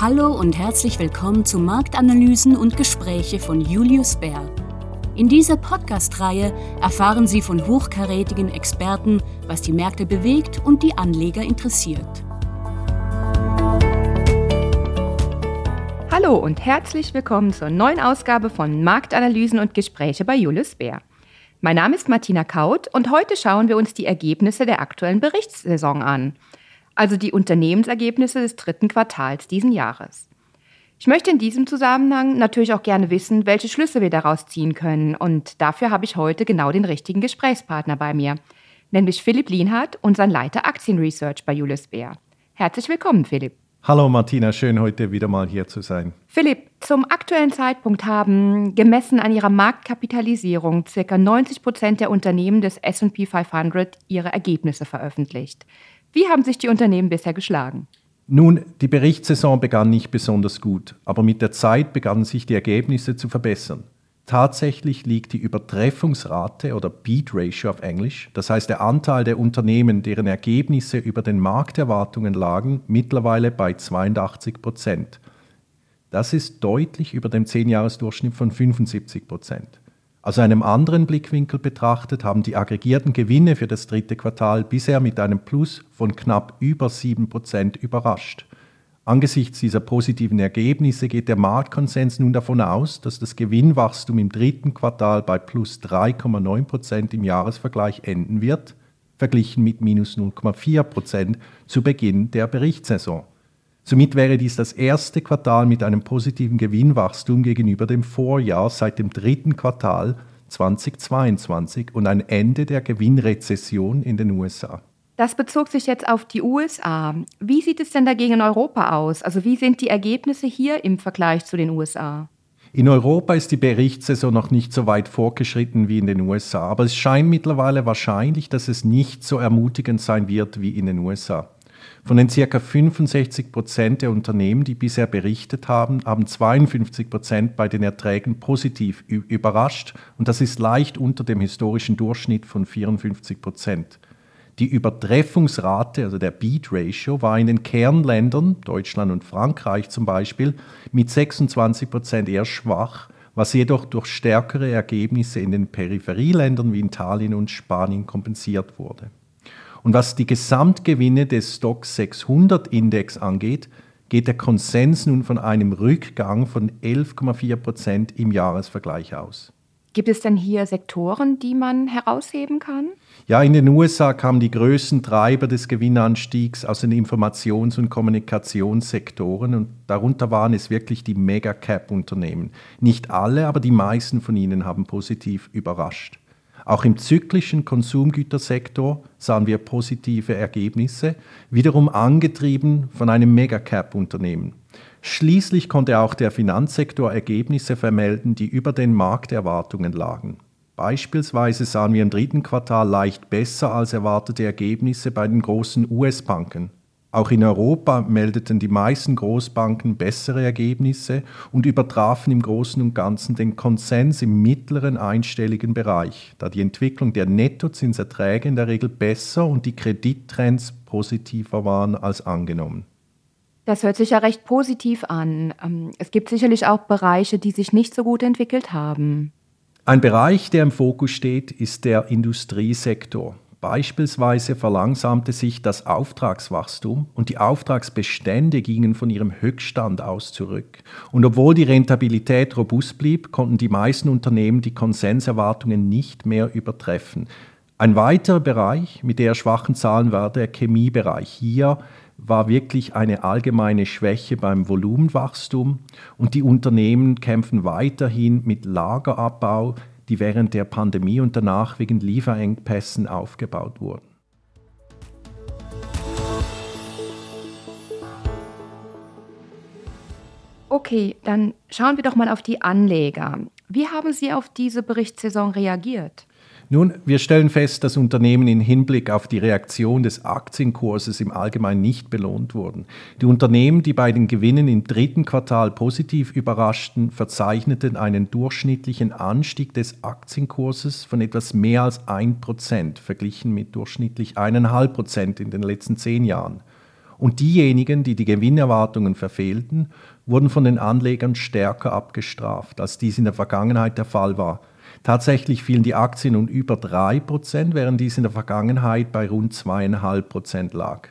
Hallo und herzlich willkommen zu Marktanalysen und Gespräche von Julius Bär. In dieser Podcast-Reihe erfahren Sie von hochkarätigen Experten, was die Märkte bewegt und die Anleger interessiert. Hallo und herzlich willkommen zur neuen Ausgabe von Marktanalysen und Gespräche bei Julius Bär. Mein Name ist Martina Kaut und heute schauen wir uns die Ergebnisse der aktuellen Berichtssaison an – also die Unternehmensergebnisse des dritten Quartals diesen Jahres. Ich möchte in diesem Zusammenhang natürlich auch gerne wissen, welche Schlüsse wir daraus ziehen können. Und dafür habe ich heute genau den richtigen Gesprächspartner bei mir, nämlich Philipp Lienhardt, unseren Leiter Aktienresearch bei Julius Bär. Herzlich willkommen, Philipp. Hallo Martina, schön heute wieder mal hier zu sein. Philipp, zum aktuellen Zeitpunkt haben, gemessen an ihrer Marktkapitalisierung, ca. 90 Prozent der Unternehmen des SP 500 ihre Ergebnisse veröffentlicht. Wie haben sich die Unternehmen bisher geschlagen? Nun, die Berichtssaison begann nicht besonders gut, aber mit der Zeit begannen sich die Ergebnisse zu verbessern. Tatsächlich liegt die Übertreffungsrate oder Beat Ratio auf Englisch, das heißt der Anteil der Unternehmen, deren Ergebnisse über den Markterwartungen lagen, mittlerweile bei 82 Prozent. Das ist deutlich über dem 10-Jahres-Durchschnitt von 75 Prozent. Aus einem anderen Blickwinkel betrachtet haben die aggregierten Gewinne für das dritte Quartal bisher mit einem Plus von knapp über 7% überrascht. Angesichts dieser positiven Ergebnisse geht der Marktkonsens nun davon aus, dass das Gewinnwachstum im dritten Quartal bei plus 3,9% im Jahresvergleich enden wird, verglichen mit minus 0,4% zu Beginn der Berichtssaison. Somit wäre dies das erste Quartal mit einem positiven Gewinnwachstum gegenüber dem Vorjahr seit dem dritten Quartal 2022 und ein Ende der Gewinnrezession in den USA. Das bezog sich jetzt auf die USA. Wie sieht es denn dagegen in Europa aus? Also wie sind die Ergebnisse hier im Vergleich zu den USA? In Europa ist die Berichtssaison noch nicht so weit fortgeschritten wie in den USA, aber es scheint mittlerweile wahrscheinlich, dass es nicht so ermutigend sein wird wie in den USA. Von den ca. 65 Prozent der Unternehmen, die bisher berichtet haben, haben 52 Prozent bei den Erträgen positiv überrascht und das ist leicht unter dem historischen Durchschnitt von 54 Prozent. Die Übertreffungsrate, also der Beat Ratio, war in den Kernländern, Deutschland und Frankreich zum Beispiel, mit 26 Prozent eher schwach, was jedoch durch stärkere Ergebnisse in den Peripherieländern wie Italien und Spanien kompensiert wurde. Und was die Gesamtgewinne des Stock 600 Index angeht, geht der Konsens nun von einem Rückgang von 11,4 Prozent im Jahresvergleich aus. Gibt es denn hier Sektoren, die man herausheben kann? Ja, in den USA kamen die größten Treiber des Gewinnanstiegs aus den Informations- und Kommunikationssektoren und darunter waren es wirklich die Mega-Cap-Unternehmen. Nicht alle, aber die meisten von ihnen haben positiv überrascht. Auch im zyklischen Konsumgütersektor sahen wir positive Ergebnisse, wiederum angetrieben von einem Megacap-Unternehmen. Schließlich konnte auch der Finanzsektor Ergebnisse vermelden, die über den Markterwartungen lagen. Beispielsweise sahen wir im dritten Quartal leicht besser als erwartete Ergebnisse bei den großen US-Banken. Auch in Europa meldeten die meisten Großbanken bessere Ergebnisse und übertrafen im Großen und Ganzen den Konsens im mittleren einstelligen Bereich, da die Entwicklung der Nettozinserträge in der Regel besser und die Kredittrends positiver waren als angenommen. Das hört sich ja recht positiv an. Ähm, es gibt sicherlich auch Bereiche, die sich nicht so gut entwickelt haben. Ein Bereich, der im Fokus steht, ist der Industriesektor. Beispielsweise verlangsamte sich das Auftragswachstum und die Auftragsbestände gingen von ihrem Höchststand aus zurück. Und obwohl die Rentabilität robust blieb, konnten die meisten Unternehmen die Konsenserwartungen nicht mehr übertreffen. Ein weiterer Bereich mit der schwachen Zahlen war der Chemiebereich. Hier war wirklich eine allgemeine Schwäche beim Volumenwachstum und die Unternehmen kämpfen weiterhin mit Lagerabbau, die während der Pandemie und danach wegen Lieferengpässen aufgebaut wurden. Okay, dann schauen wir doch mal auf die Anleger. Wie haben Sie auf diese Berichtssaison reagiert? Nun, wir stellen fest, dass Unternehmen in Hinblick auf die Reaktion des Aktienkurses im Allgemeinen nicht belohnt wurden. Die Unternehmen, die bei den Gewinnen im dritten Quartal positiv überraschten, verzeichneten einen durchschnittlichen Anstieg des Aktienkurses von etwas mehr als 1% verglichen mit durchschnittlich 1,5% in den letzten zehn Jahren. Und diejenigen, die die Gewinnerwartungen verfehlten, wurden von den Anlegern stärker abgestraft, als dies in der Vergangenheit der Fall war. Tatsächlich fielen die Aktien um über 3%, während dies in der Vergangenheit bei rund 2,5% lag.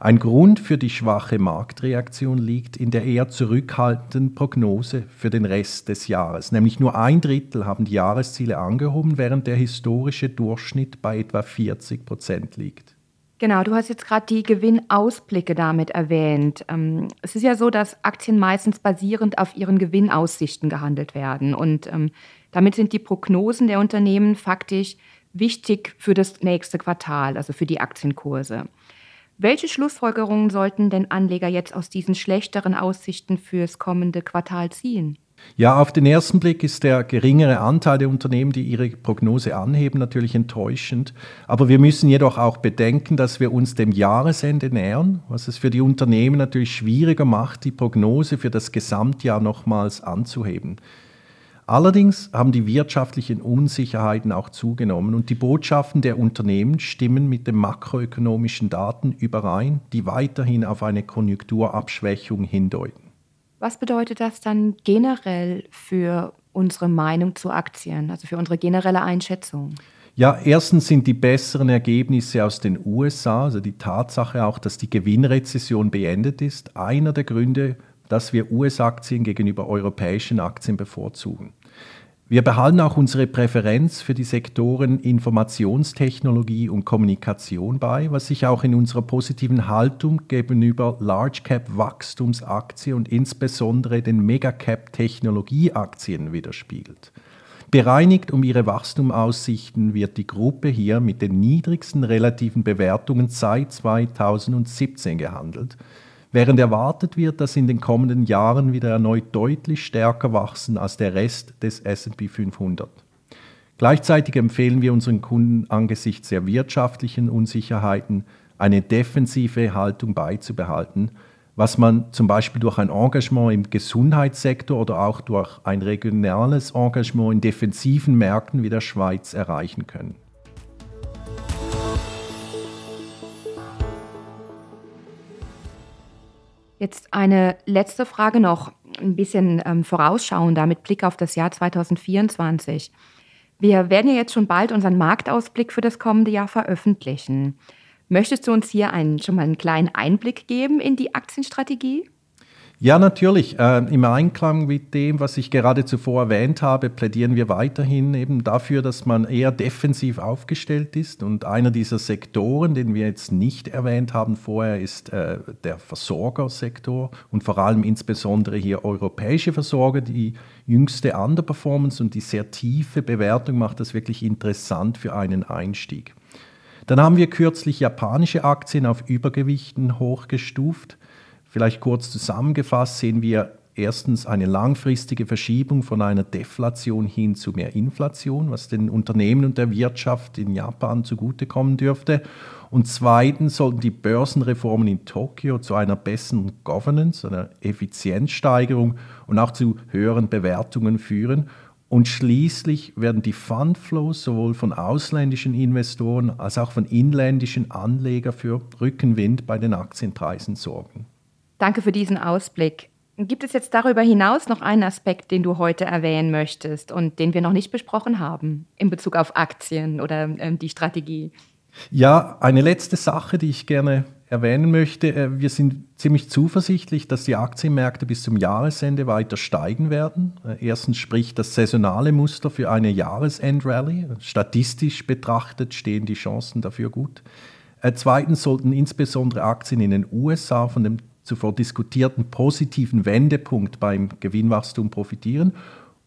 Ein Grund für die schwache Marktreaktion liegt in der eher zurückhaltenden Prognose für den Rest des Jahres. Nämlich nur ein Drittel haben die Jahresziele angehoben, während der historische Durchschnitt bei etwa 40 Prozent liegt. Genau, du hast jetzt gerade die Gewinnausblicke damit erwähnt. Ähm, es ist ja so, dass Aktien meistens basierend auf ihren Gewinnaussichten gehandelt werden. Und ähm, damit sind die Prognosen der Unternehmen faktisch wichtig für das nächste Quartal, also für die Aktienkurse. Welche Schlussfolgerungen sollten denn Anleger jetzt aus diesen schlechteren Aussichten fürs kommende Quartal ziehen? Ja, auf den ersten Blick ist der geringere Anteil der Unternehmen, die ihre Prognose anheben, natürlich enttäuschend. Aber wir müssen jedoch auch bedenken, dass wir uns dem Jahresende nähern, was es für die Unternehmen natürlich schwieriger macht, die Prognose für das Gesamtjahr nochmals anzuheben. Allerdings haben die wirtschaftlichen Unsicherheiten auch zugenommen und die Botschaften der Unternehmen stimmen mit den makroökonomischen Daten überein, die weiterhin auf eine Konjunkturabschwächung hindeuten. Was bedeutet das dann generell für unsere Meinung zu Aktien, also für unsere generelle Einschätzung? Ja, erstens sind die besseren Ergebnisse aus den USA, also die Tatsache auch, dass die Gewinnrezession beendet ist, einer der Gründe, dass wir US-Aktien gegenüber europäischen Aktien bevorzugen. Wir behalten auch unsere Präferenz für die Sektoren Informationstechnologie und Kommunikation bei, was sich auch in unserer positiven Haltung gegenüber Large Cap Wachstumsaktien und insbesondere den Mega Cap Technologieaktien widerspiegelt. Bereinigt um ihre Wachstumaussichten wird die Gruppe hier mit den niedrigsten relativen Bewertungen seit 2017 gehandelt während erwartet wird, dass in den kommenden Jahren wieder erneut deutlich stärker wachsen als der Rest des SP 500. Gleichzeitig empfehlen wir unseren Kunden angesichts der wirtschaftlichen Unsicherheiten eine defensive Haltung beizubehalten, was man zum Beispiel durch ein Engagement im Gesundheitssektor oder auch durch ein regionales Engagement in defensiven Märkten wie der Schweiz erreichen können. Jetzt eine letzte Frage noch, ein bisschen ähm, vorausschauender mit Blick auf das Jahr 2024. Wir werden ja jetzt schon bald unseren Marktausblick für das kommende Jahr veröffentlichen. Möchtest du uns hier einen, schon mal einen kleinen Einblick geben in die Aktienstrategie? Ja, natürlich. Äh, Im Einklang mit dem, was ich gerade zuvor erwähnt habe, plädieren wir weiterhin eben dafür, dass man eher defensiv aufgestellt ist. Und einer dieser Sektoren, den wir jetzt nicht erwähnt haben vorher, ist äh, der Versorgersektor und vor allem insbesondere hier europäische Versorger. Die jüngste Underperformance und die sehr tiefe Bewertung macht das wirklich interessant für einen Einstieg. Dann haben wir kürzlich japanische Aktien auf Übergewichten hochgestuft. Vielleicht kurz zusammengefasst sehen wir erstens eine langfristige Verschiebung von einer Deflation hin zu mehr Inflation, was den Unternehmen und der Wirtschaft in Japan zugutekommen dürfte. Und zweitens sollten die Börsenreformen in Tokio zu einer besseren Governance, einer Effizienzsteigerung und auch zu höheren Bewertungen führen. Und schließlich werden die Fundflows sowohl von ausländischen Investoren als auch von inländischen Anlegern für Rückenwind bei den Aktienpreisen sorgen. Danke für diesen Ausblick. Gibt es jetzt darüber hinaus noch einen Aspekt, den du heute erwähnen möchtest und den wir noch nicht besprochen haben in Bezug auf Aktien oder ähm, die Strategie? Ja, eine letzte Sache, die ich gerne erwähnen möchte. Äh, wir sind ziemlich zuversichtlich, dass die Aktienmärkte bis zum Jahresende weiter steigen werden. Äh, erstens spricht das saisonale Muster für eine Jahresendrallye. Statistisch betrachtet stehen die Chancen dafür gut. Äh, zweitens sollten insbesondere Aktien in den USA von dem zuvor diskutierten positiven Wendepunkt beim Gewinnwachstum profitieren.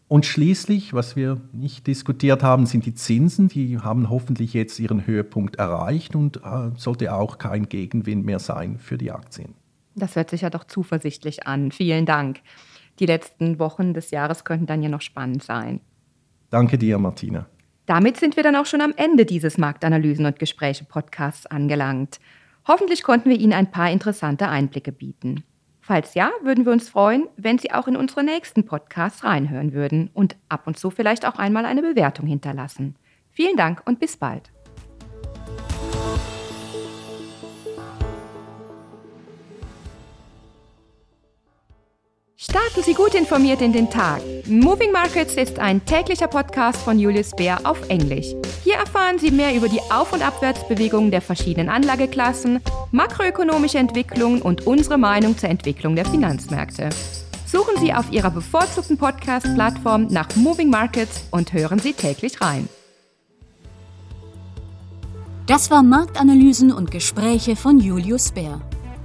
Und schließlich, was wir nicht diskutiert haben, sind die Zinsen. Die haben hoffentlich jetzt ihren Höhepunkt erreicht und äh, sollte auch kein Gegenwind mehr sein für die Aktien. Das hört sich ja doch zuversichtlich an. Vielen Dank. Die letzten Wochen des Jahres könnten dann ja noch spannend sein. Danke dir, Martina. Damit sind wir dann auch schon am Ende dieses Marktanalysen und Gespräche Podcasts angelangt. Hoffentlich konnten wir Ihnen ein paar interessante Einblicke bieten. Falls ja, würden wir uns freuen, wenn Sie auch in unsere nächsten Podcasts reinhören würden und ab und zu vielleicht auch einmal eine Bewertung hinterlassen. Vielen Dank und bis bald. Starten Sie gut informiert in den Tag. Moving Markets ist ein täglicher Podcast von Julius Bär auf Englisch. Hier erfahren Sie mehr über die Auf- und Abwärtsbewegungen der verschiedenen Anlageklassen, makroökonomische Entwicklungen und unsere Meinung zur Entwicklung der Finanzmärkte. Suchen Sie auf Ihrer bevorzugten Podcast-Plattform nach Moving Markets und hören Sie täglich rein. Das war Marktanalysen und Gespräche von Julius Bär.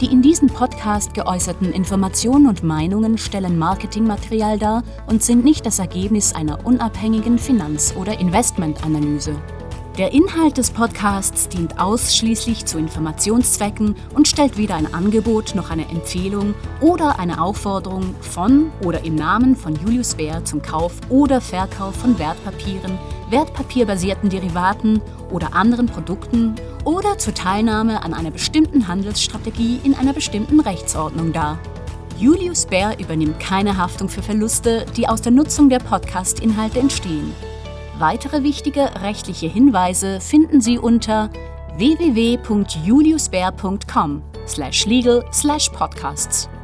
die in diesem Podcast geäußerten Informationen und Meinungen stellen Marketingmaterial dar und sind nicht das Ergebnis einer unabhängigen Finanz- oder Investmentanalyse. Der Inhalt des Podcasts dient ausschließlich zu Informationszwecken und stellt weder ein Angebot noch eine Empfehlung oder eine Aufforderung von oder im Namen von Julius Baer zum Kauf oder Verkauf von Wertpapieren, wertpapierbasierten Derivaten oder anderen Produkten oder zur Teilnahme an einer bestimmten Handelsstrategie in einer bestimmten Rechtsordnung dar. Julius Baer übernimmt keine Haftung für Verluste, die aus der Nutzung der Podcast-Inhalte entstehen. Weitere wichtige rechtliche Hinweise finden Sie unter www.juliusbär.com/legal/podcasts.